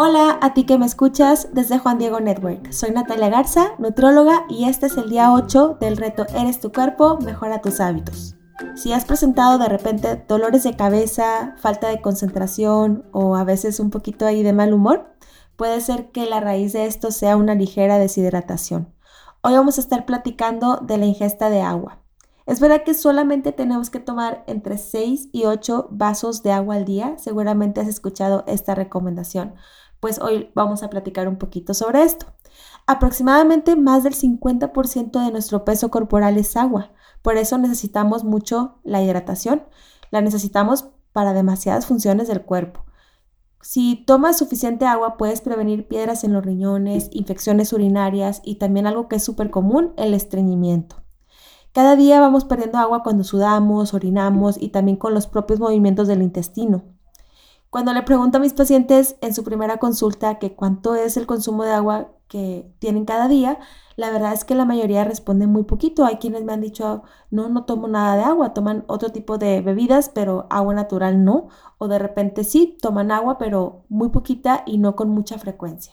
Hola a ti que me escuchas desde Juan Diego Network. Soy Natalia Garza, nutróloga, y este es el día 8 del reto Eres tu cuerpo, mejora tus hábitos. Si has presentado de repente dolores de cabeza, falta de concentración o a veces un poquito ahí de mal humor, puede ser que la raíz de esto sea una ligera deshidratación. Hoy vamos a estar platicando de la ingesta de agua. Es verdad que solamente tenemos que tomar entre 6 y 8 vasos de agua al día. Seguramente has escuchado esta recomendación. Pues hoy vamos a platicar un poquito sobre esto. Aproximadamente más del 50% de nuestro peso corporal es agua. Por eso necesitamos mucho la hidratación. La necesitamos para demasiadas funciones del cuerpo. Si tomas suficiente agua puedes prevenir piedras en los riñones, infecciones urinarias y también algo que es súper común, el estreñimiento. Cada día vamos perdiendo agua cuando sudamos, orinamos y también con los propios movimientos del intestino. Cuando le pregunto a mis pacientes en su primera consulta que cuánto es el consumo de agua que tienen cada día, la verdad es que la mayoría responde muy poquito. Hay quienes me han dicho, no, no tomo nada de agua, toman otro tipo de bebidas, pero agua natural no. O de repente sí, toman agua, pero muy poquita y no con mucha frecuencia.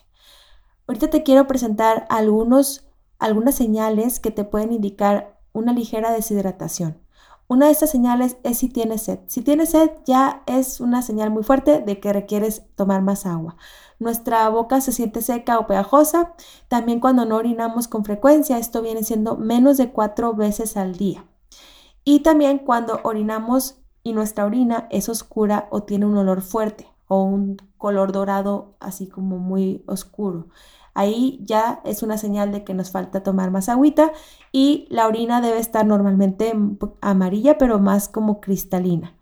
Ahorita te quiero presentar algunos, algunas señales que te pueden indicar una ligera deshidratación. Una de estas señales es si tienes sed. Si tienes sed ya es una señal muy fuerte de que requieres tomar más agua. Nuestra boca se siente seca o pegajosa. También cuando no orinamos con frecuencia, esto viene siendo menos de cuatro veces al día. Y también cuando orinamos y nuestra orina es oscura o tiene un olor fuerte o un color dorado así como muy oscuro. Ahí ya es una señal de que nos falta tomar más agüita y la orina debe estar normalmente amarilla, pero más como cristalina.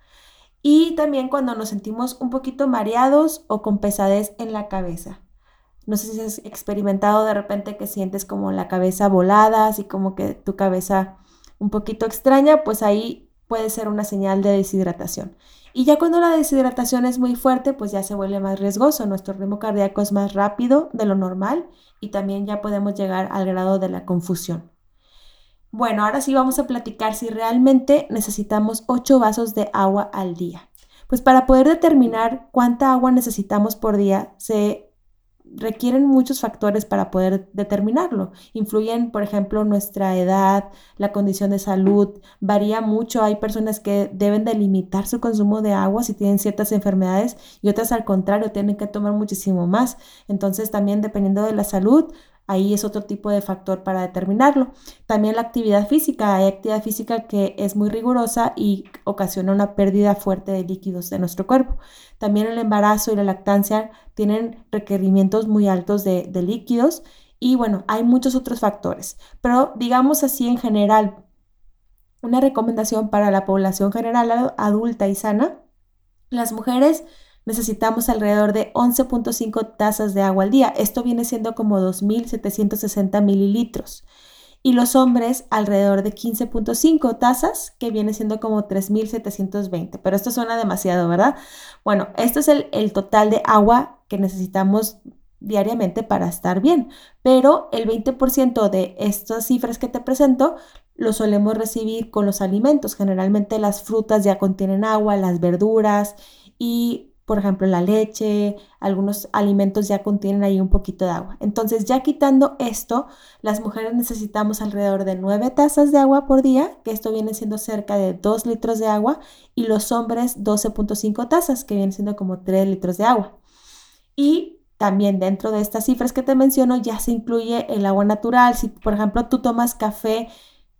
Y también cuando nos sentimos un poquito mareados o con pesadez en la cabeza. No sé si has experimentado de repente que sientes como la cabeza volada, así como que tu cabeza un poquito extraña, pues ahí puede ser una señal de deshidratación. Y ya cuando la deshidratación es muy fuerte, pues ya se vuelve más riesgoso. Nuestro ritmo cardíaco es más rápido de lo normal y también ya podemos llegar al grado de la confusión. Bueno, ahora sí vamos a platicar si realmente necesitamos 8 vasos de agua al día. Pues para poder determinar cuánta agua necesitamos por día, se requieren muchos factores para poder determinarlo. Influyen, por ejemplo, nuestra edad, la condición de salud, varía mucho. Hay personas que deben de limitar su consumo de agua si tienen ciertas enfermedades y otras al contrario tienen que tomar muchísimo más. Entonces también dependiendo de la salud, Ahí es otro tipo de factor para determinarlo. También la actividad física. Hay actividad física que es muy rigurosa y ocasiona una pérdida fuerte de líquidos de nuestro cuerpo. También el embarazo y la lactancia tienen requerimientos muy altos de, de líquidos. Y bueno, hay muchos otros factores. Pero digamos así en general, una recomendación para la población general adulta y sana. Las mujeres necesitamos alrededor de 11.5 tazas de agua al día. Esto viene siendo como 2.760 mililitros. Y los hombres alrededor de 15.5 tazas, que viene siendo como 3.720. Pero esto suena demasiado, ¿verdad? Bueno, esto es el, el total de agua que necesitamos diariamente para estar bien. Pero el 20% de estas cifras que te presento lo solemos recibir con los alimentos. Generalmente las frutas ya contienen agua, las verduras y por ejemplo, la leche, algunos alimentos ya contienen ahí un poquito de agua. Entonces, ya quitando esto, las mujeres necesitamos alrededor de 9 tazas de agua por día, que esto viene siendo cerca de 2 litros de agua, y los hombres 12.5 tazas, que viene siendo como 3 litros de agua. Y también dentro de estas cifras que te menciono ya se incluye el agua natural. Si, por ejemplo, tú tomas café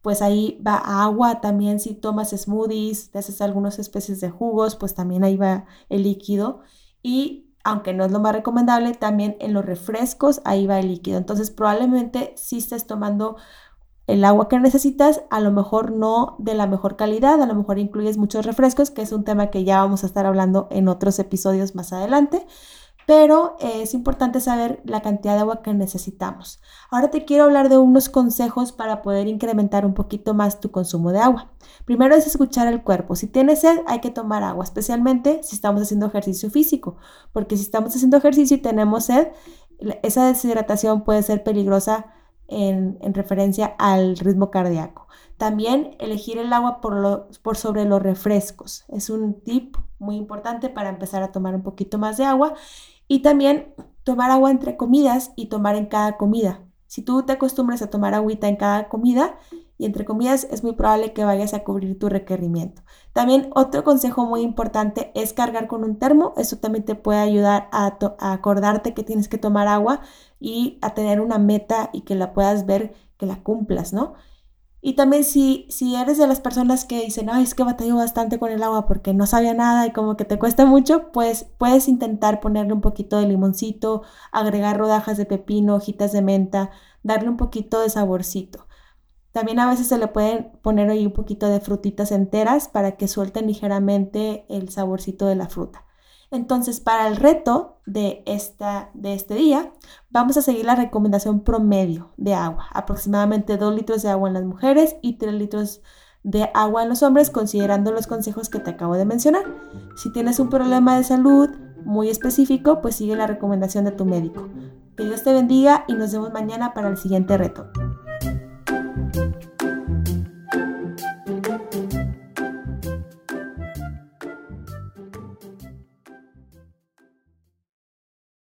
pues ahí va agua, también si tomas smoothies, te haces algunas especies de jugos, pues también ahí va el líquido. Y aunque no es lo más recomendable, también en los refrescos ahí va el líquido. Entonces probablemente si estés tomando el agua que necesitas, a lo mejor no de la mejor calidad, a lo mejor incluyes muchos refrescos, que es un tema que ya vamos a estar hablando en otros episodios más adelante pero es importante saber la cantidad de agua que necesitamos. Ahora te quiero hablar de unos consejos para poder incrementar un poquito más tu consumo de agua. Primero es escuchar el cuerpo. Si tienes sed, hay que tomar agua, especialmente si estamos haciendo ejercicio físico, porque si estamos haciendo ejercicio y tenemos sed, esa deshidratación puede ser peligrosa en, referencia al ritmo cardíaco. También elegir el agua por, por sobre los refrescos. Es un tip muy importante para empezar a tomar un poquito más de agua y también tomar agua entre comidas y tomar en cada comida. Si tú te acostumbras a tomar agüita en cada comida y entre comidas, es muy probable que vayas a cubrir tu requerimiento. También otro consejo muy importante es cargar con un termo. Eso también te puede ayudar a, acordarte que tienes que tomar agua y a tener una meta y que la puedas ver, que la cumplas, ¿no? Y también si, si eres de las personas que dicen, ay, es que batallo bastante con el agua porque no sabía nada y como que te cuesta mucho, pues puedes intentar ponerle un poquito de limoncito, agregar rodajas de pepino, hojitas de menta, darle un poquito de saborcito. También a veces se le pueden poner ahí un poquito de frutitas enteras para que suelten ligeramente el saborcito de la fruta. Entonces, para el reto de, esta, de este día, vamos a seguir la recomendación promedio de agua, aproximadamente 2 litros de agua en las mujeres y 3 litros de agua en los hombres, considerando los consejos que te acabo de mencionar. Si tienes un problema de salud muy específico, pues sigue la recomendación de tu médico. Que Dios te bendiga y nos vemos mañana para el siguiente reto.